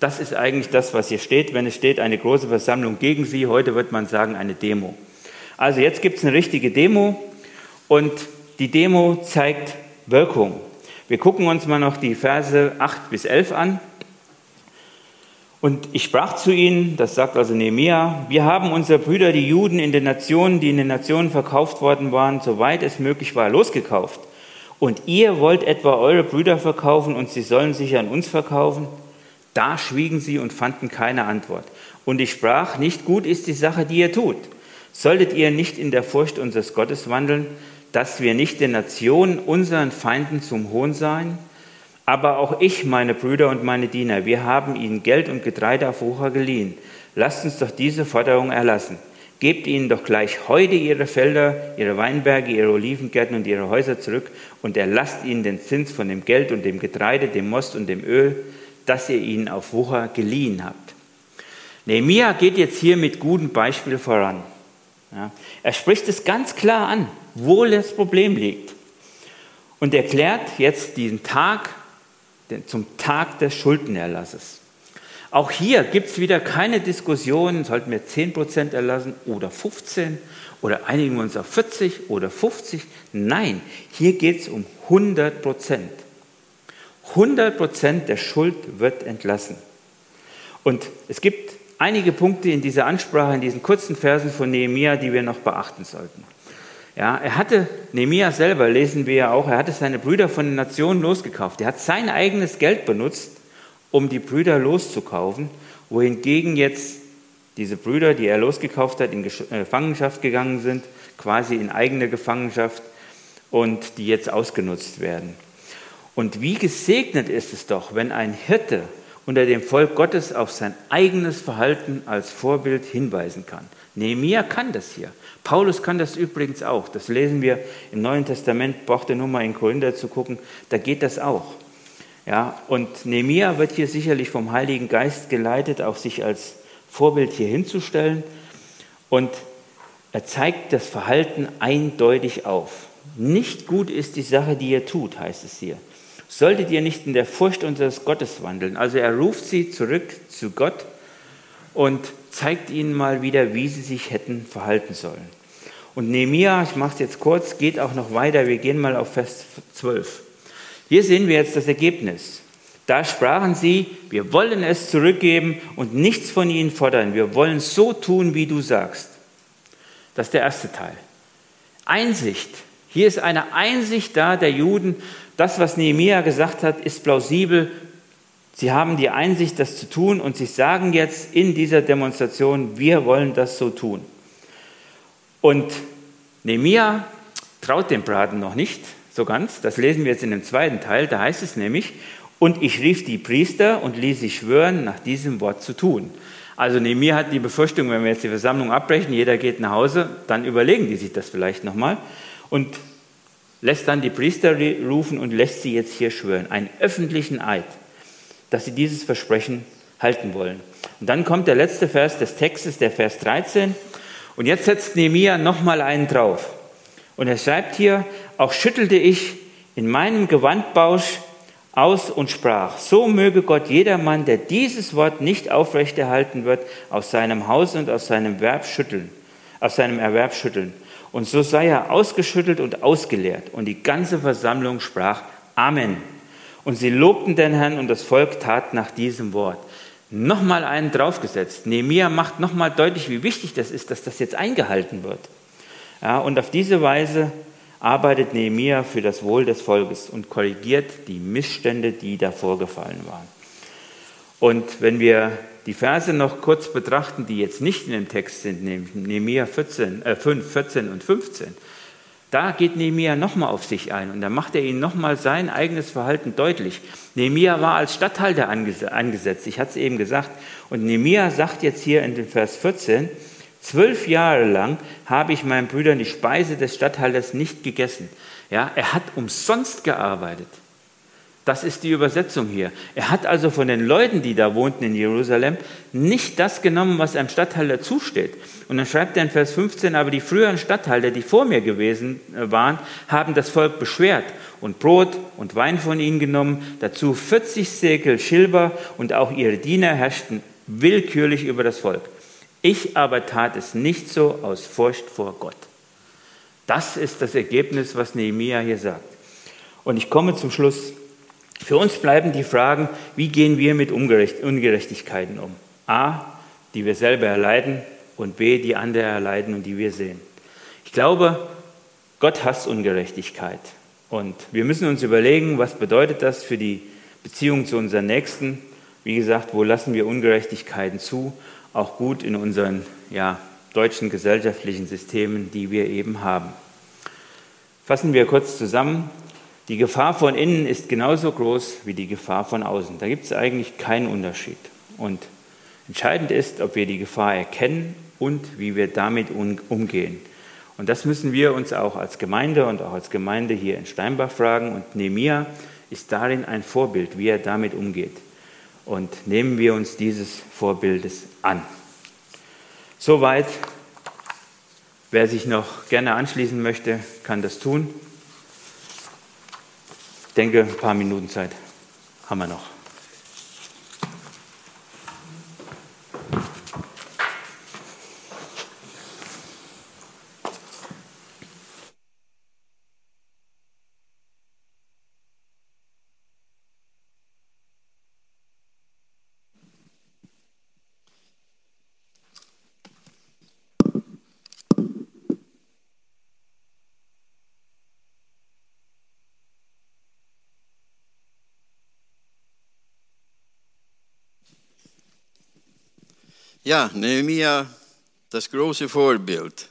Das ist eigentlich das, was hier steht. Wenn es steht, eine große Versammlung gegen sie, heute wird man sagen, eine Demo. Also jetzt gibt es eine richtige Demo und die Demo zeigt Wirkung. Wir gucken uns mal noch die Verse 8 bis 11 an. Und ich sprach zu ihnen, das sagt also Nehemia, wir haben unsere Brüder, die Juden in den Nationen, die in den Nationen verkauft worden waren, soweit es möglich war, losgekauft. Und ihr wollt etwa eure Brüder verkaufen und sie sollen sich an uns verkaufen? Da schwiegen sie und fanden keine Antwort. Und ich sprach, nicht gut ist die Sache, die ihr tut. Solltet ihr nicht in der Furcht unseres Gottes wandeln, dass wir nicht den Nationen, unseren Feinden zum Hohn seien? Aber auch ich, meine Brüder und meine Diener, wir haben ihnen Geld und Getreide auf Wucher geliehen. Lasst uns doch diese Forderung erlassen. Gebt ihnen doch gleich heute ihre Felder, ihre Weinberge, ihre Olivengärten und ihre Häuser zurück und erlasst ihnen den Zins von dem Geld und dem Getreide, dem Most und dem Öl, das ihr ihnen auf Wucher geliehen habt. Nehemiah geht jetzt hier mit gutem Beispiel voran. Ja, er spricht es ganz klar an, wo das Problem liegt. Und erklärt jetzt diesen Tag zum Tag des Schuldenerlasses. Auch hier gibt es wieder keine Diskussion, sollten wir 10% erlassen oder 15 oder einigen wir uns auf 40 oder 50. Nein, hier geht es um 100% 100% der Schuld wird entlassen. Und es gibt einige Punkte in dieser Ansprache, in diesen kurzen Versen von Nehemia, die wir noch beachten sollten. Ja, er hatte, Nehemiah selber lesen wir ja auch, er hatte seine Brüder von den Nationen losgekauft. Er hat sein eigenes Geld benutzt, um die Brüder loszukaufen, wohingegen jetzt diese Brüder, die er losgekauft hat, in äh, Gefangenschaft gegangen sind, quasi in eigene Gefangenschaft und die jetzt ausgenutzt werden. Und wie gesegnet ist es doch, wenn ein Hirte unter dem Volk Gottes auf sein eigenes Verhalten als Vorbild hinweisen kann. Nehemiah kann das hier. Paulus kann das übrigens auch. Das lesen wir im Neuen Testament, braucht ihr nur mal in Korinther zu gucken, da geht das auch. Ja, und Nehemiah wird hier sicherlich vom Heiligen Geist geleitet, auch sich als Vorbild hier hinzustellen. Und er zeigt das Verhalten eindeutig auf. Nicht gut ist die Sache, die ihr tut, heißt es hier. Solltet ihr nicht in der Furcht unseres Gottes wandeln. Also er ruft sie zurück zu Gott und zeigt ihnen mal wieder, wie sie sich hätten verhalten sollen. Und Nehemiah, ich mache es jetzt kurz, geht auch noch weiter. Wir gehen mal auf Vers 12. Hier sehen wir jetzt das Ergebnis. Da sprachen sie, wir wollen es zurückgeben und nichts von ihnen fordern. Wir wollen so tun, wie du sagst. Das ist der erste Teil. Einsicht. Hier ist eine Einsicht da der Juden. Das, was Nehemiah gesagt hat, ist plausibel. Sie haben die Einsicht, das zu tun und sie sagen jetzt in dieser Demonstration, wir wollen das so tun. Und Nehemia traut dem Braten noch nicht so ganz. Das lesen wir jetzt in dem zweiten Teil. Da heißt es nämlich, und ich rief die Priester und ließ sie schwören, nach diesem Wort zu tun. Also Nehemia hat die Befürchtung, wenn wir jetzt die Versammlung abbrechen, jeder geht nach Hause, dann überlegen die sich das vielleicht nochmal und lässt dann die Priester rufen und lässt sie jetzt hier schwören. Einen öffentlichen Eid. Dass sie dieses Versprechen halten wollen. Und dann kommt der letzte Vers des Textes, der Vers 13. Und jetzt setzt Nehemia nochmal einen drauf. Und er schreibt hier, auch schüttelte ich in meinem Gewandbausch aus und sprach, so möge Gott jedermann, der dieses Wort nicht aufrechterhalten wird, aus seinem Haus und aus seinem Verb schütteln, aus seinem Erwerb schütteln. Und so sei er ausgeschüttelt und ausgeleert. Und die ganze Versammlung sprach Amen. Und sie lobten den Herrn und das Volk tat nach diesem Wort. Nochmal einen draufgesetzt. Nehemiah macht nochmal deutlich, wie wichtig das ist, dass das jetzt eingehalten wird. Ja, und auf diese Weise arbeitet Nehemiah für das Wohl des Volkes und korrigiert die Missstände, die da vorgefallen waren. Und wenn wir die Verse noch kurz betrachten, die jetzt nicht in dem Text sind, nämlich Nehemiah 14, äh 5, 14 und 15, da geht Nehemiah nochmal auf sich ein und da macht er ihnen nochmal sein eigenes Verhalten deutlich. Nehemiah war als Statthalter angesetzt, ich hatte es eben gesagt. Und Nehemiah sagt jetzt hier in dem Vers 14, Zwölf Jahre lang habe ich meinen Brüdern die Speise des Statthalters nicht gegessen. Ja, er hat umsonst gearbeitet. Das ist die Übersetzung hier. Er hat also von den Leuten, die da wohnten in Jerusalem, nicht das genommen, was einem Statthalter zusteht. Und dann schreibt er in Vers 15, aber die früheren Statthalter, die vor mir gewesen äh, waren, haben das Volk beschwert und Brot und Wein von ihnen genommen, dazu 40 Sekel Schilber und auch ihre Diener herrschten willkürlich über das Volk. Ich aber tat es nicht so aus Furcht vor Gott. Das ist das Ergebnis, was Nehemia hier sagt. Und ich komme zum Schluss. Für uns bleiben die Fragen, wie gehen wir mit Ungerechtigkeiten um? A, die wir selber erleiden und B, die andere erleiden und die wir sehen. Ich glaube, Gott hasst Ungerechtigkeit. Und wir müssen uns überlegen, was bedeutet das für die Beziehung zu unseren Nächsten? Wie gesagt, wo lassen wir Ungerechtigkeiten zu? auch gut in unseren ja, deutschen gesellschaftlichen Systemen, die wir eben haben. Fassen wir kurz zusammen. Die Gefahr von innen ist genauso groß wie die Gefahr von außen. Da gibt es eigentlich keinen Unterschied. Und entscheidend ist, ob wir die Gefahr erkennen und wie wir damit umgehen. Und das müssen wir uns auch als Gemeinde und auch als Gemeinde hier in Steinbach fragen. Und Nemia ist darin ein Vorbild, wie er damit umgeht und nehmen wir uns dieses Vorbildes an. Soweit. Wer sich noch gerne anschließen möchte, kann das tun. Denke, ein paar Minuten Zeit haben wir noch. Ja, Nehemiah, das große Vorbild.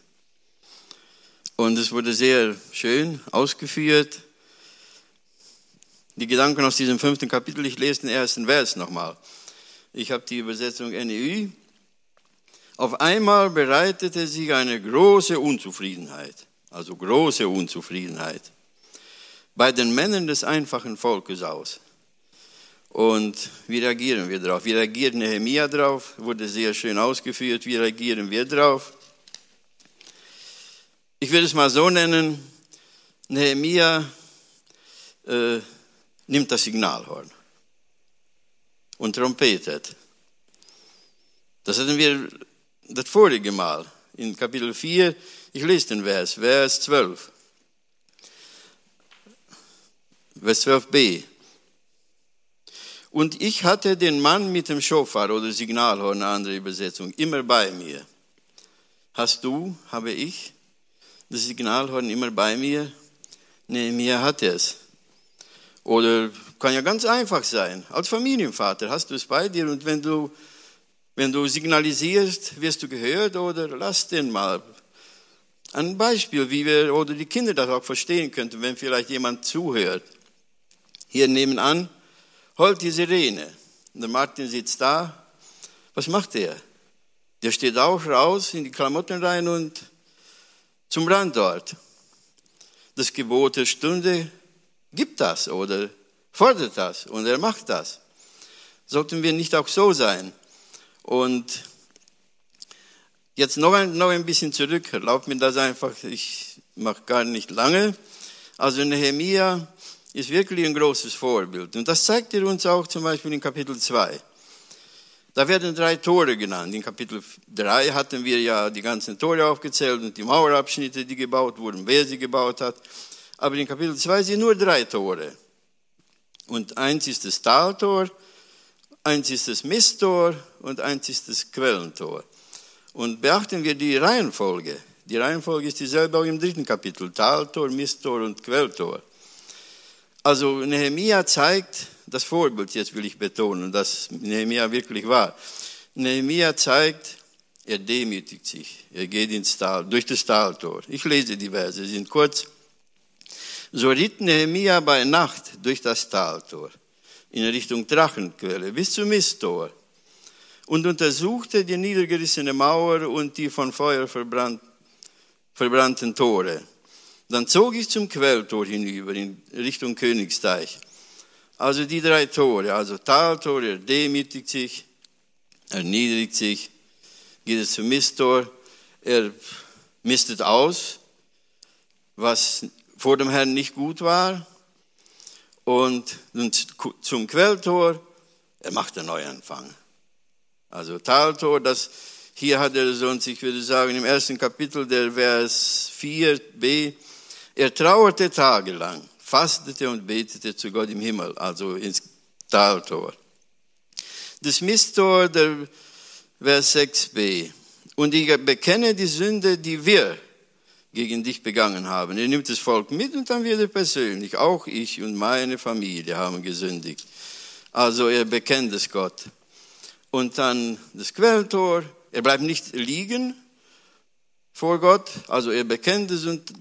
Und es wurde sehr schön ausgeführt. Die Gedanken aus diesem fünften Kapitel, ich lese den ersten Vers nochmal. Ich habe die Übersetzung NEU. Auf einmal bereitete sich eine große Unzufriedenheit, also große Unzufriedenheit, bei den Männern des einfachen Volkes aus. Und wie reagieren wir darauf? Wie reagiert Nehemia drauf? Wurde sehr schön ausgeführt. Wie reagieren wir drauf? Ich würde es mal so nennen: Nehemia äh, nimmt das Signalhorn und trompetet. Das hatten wir das vorige Mal in Kapitel 4. Ich lese den Vers, Vers 12. Vers 12b. Und ich hatte den Mann mit dem Schofar oder Signalhorn, eine andere Übersetzung, immer bei mir. Hast du, habe ich, das Signalhorn immer bei mir? Nee, mir hat es. Oder kann ja ganz einfach sein. Als Familienvater hast du es bei dir und wenn du, wenn du signalisierst, wirst du gehört oder lass den mal. Ein Beispiel, wie wir oder die Kinder das auch verstehen könnten, wenn vielleicht jemand zuhört. Hier nebenan heult die Sirene. Und der Martin sitzt da. Was macht er? Der steht auch raus in die Klamotten rein und zum Rand dort. Das Gebot der Stunde gibt das oder fordert das und er macht das. Sollten wir nicht auch so sein? Und jetzt noch ein, noch ein bisschen zurück, erlaubt mir das einfach, ich mache gar nicht lange. Also Nehemia ist wirklich ein großes Vorbild. Und das zeigt er uns auch zum Beispiel in Kapitel 2. Da werden drei Tore genannt. In Kapitel 3 hatten wir ja die ganzen Tore aufgezählt und die Mauerabschnitte, die gebaut wurden, wer sie gebaut hat. Aber in Kapitel 2 sind nur drei Tore. Und eins ist das Taltor, eins ist das Misttor und eins ist das Quellentor. Und beachten wir die Reihenfolge. Die Reihenfolge ist dieselbe auch im dritten Kapitel. Taltor, Misttor und Quelltor. Also Nehemia zeigt das Vorbild, jetzt will ich betonen, dass Nehemia wirklich war. Nehemia zeigt, er demütigt sich, er geht ins Tal, durch das Taltor. Ich lese die Verse, sie sind kurz. So ritt Nehemia bei Nacht durch das Taltor in Richtung Drachenquelle bis zum Misttor und untersuchte die niedergerissene Mauer und die von Feuer verbrannt, verbrannten Tore. Dann zog ich zum Quelltor hinüber in Richtung Königsteich. Also die drei Tore, also Taltor, er demütigt sich, er niedrigt sich, geht es zum Misttor, er mistet aus, was vor dem Herrn nicht gut war. Und, und zum Quelltor, er macht einen Neuanfang. Also Taltor, das, hier hat er sonst, ich würde sagen, im ersten Kapitel der Vers 4b, er trauerte tagelang, fastete und betete zu Gott im Himmel, also ins Taltor. Das Misttor, der Vers 6b. Und ich bekenne die Sünde, die wir gegen dich begangen haben. Er nimmt das Volk mit und dann wird er persönlich. Auch ich und meine Familie haben gesündigt. Also er bekennt es Gott. Und dann das Quelltor. Er bleibt nicht liegen vor Gott. Also er bekennt es und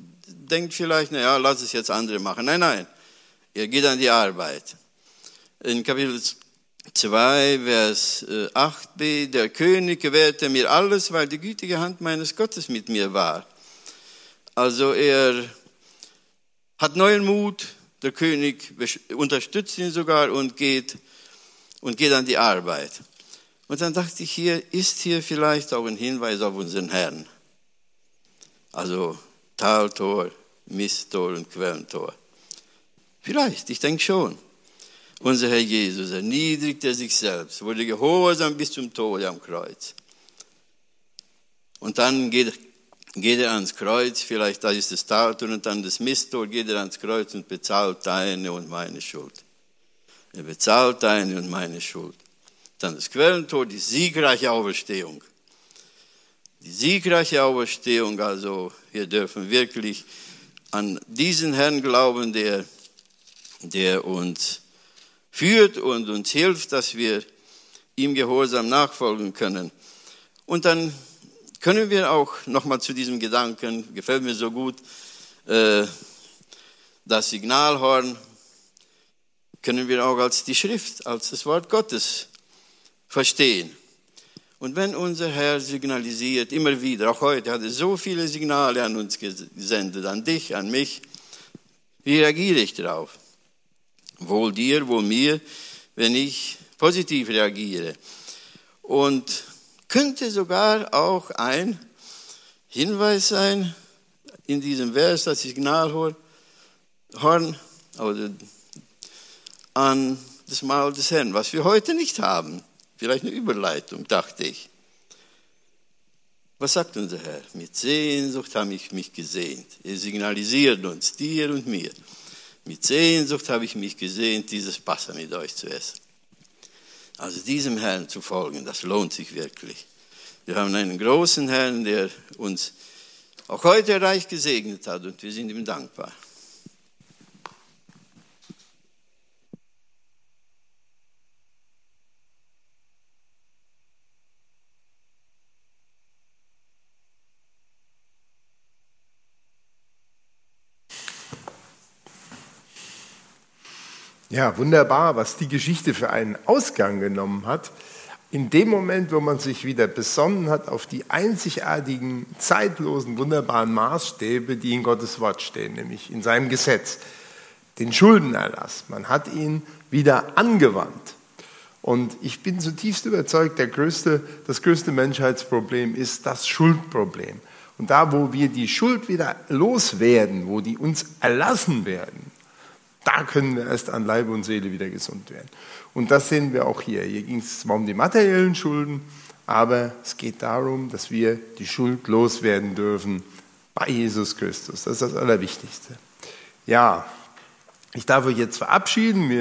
denkt vielleicht, naja, lass es jetzt andere machen. Nein, nein. Er geht an die Arbeit. In Kapitel 2, Vers 8b, äh, der König gewährte mir alles, weil die gütige Hand meines Gottes mit mir war. Also er hat neuen Mut, der König unterstützt ihn sogar und geht, und geht an die Arbeit. Und dann dachte ich, hier ist hier vielleicht auch ein Hinweis auf unseren Herrn. Also Taltor, Misttor und Quellentor. Vielleicht, ich denke schon. Unser Herr Jesus erniedrigte sich selbst, wurde gehorsam bis zum Tode am Kreuz. Und dann geht geht er ans Kreuz, vielleicht da ist das Tat und dann das Misttor, geht er ans Kreuz und bezahlt deine und meine Schuld. Er bezahlt deine und meine Schuld. Dann das Quellentor, die siegreiche Auferstehung. Die siegreiche Auferstehung, also wir dürfen wirklich an diesen Herrn glauben, der, der uns führt und uns hilft, dass wir ihm gehorsam nachfolgen können. Und dann können wir auch nochmal zu diesem Gedanken, gefällt mir so gut, äh, das Signalhorn können wir auch als die Schrift, als das Wort Gottes verstehen. Und wenn unser Herr signalisiert, immer wieder, auch heute hat er so viele Signale an uns gesendet, an dich, an mich, wie reagiere ich darauf? Wohl dir, wohl mir, wenn ich positiv reagiere. Und könnte sogar auch ein Hinweis sein in diesem Vers, das Signalhorn, oder an das Maul des Herrn, was wir heute nicht haben. Vielleicht eine Überleitung, dachte ich. Was sagt unser Herr? Mit Sehnsucht habe ich mich gesehnt. Er signalisiert uns, dir und mir. Mit Sehnsucht habe ich mich gesehnt, dieses Passa mit euch zu essen. Also diesem Herrn zu folgen, das lohnt sich wirklich. Wir haben einen großen Herrn, der uns auch heute reich gesegnet hat und wir sind ihm dankbar. Ja, wunderbar, was die Geschichte für einen Ausgang genommen hat. In dem Moment, wo man sich wieder besonnen hat auf die einzigartigen, zeitlosen, wunderbaren Maßstäbe, die in Gottes Wort stehen, nämlich in seinem Gesetz, den Schuldenerlass. Man hat ihn wieder angewandt. Und ich bin zutiefst überzeugt, größte, das größte Menschheitsproblem ist das Schuldproblem. Und da, wo wir die Schuld wieder loswerden, wo die uns erlassen werden, da können wir erst an Leib und Seele wieder gesund werden. Und das sehen wir auch hier. Hier ging es zwar um die materiellen Schulden, aber es geht darum, dass wir die Schuld loswerden dürfen bei Jesus Christus. Das ist das Allerwichtigste. Ja, ich darf euch jetzt verabschieden.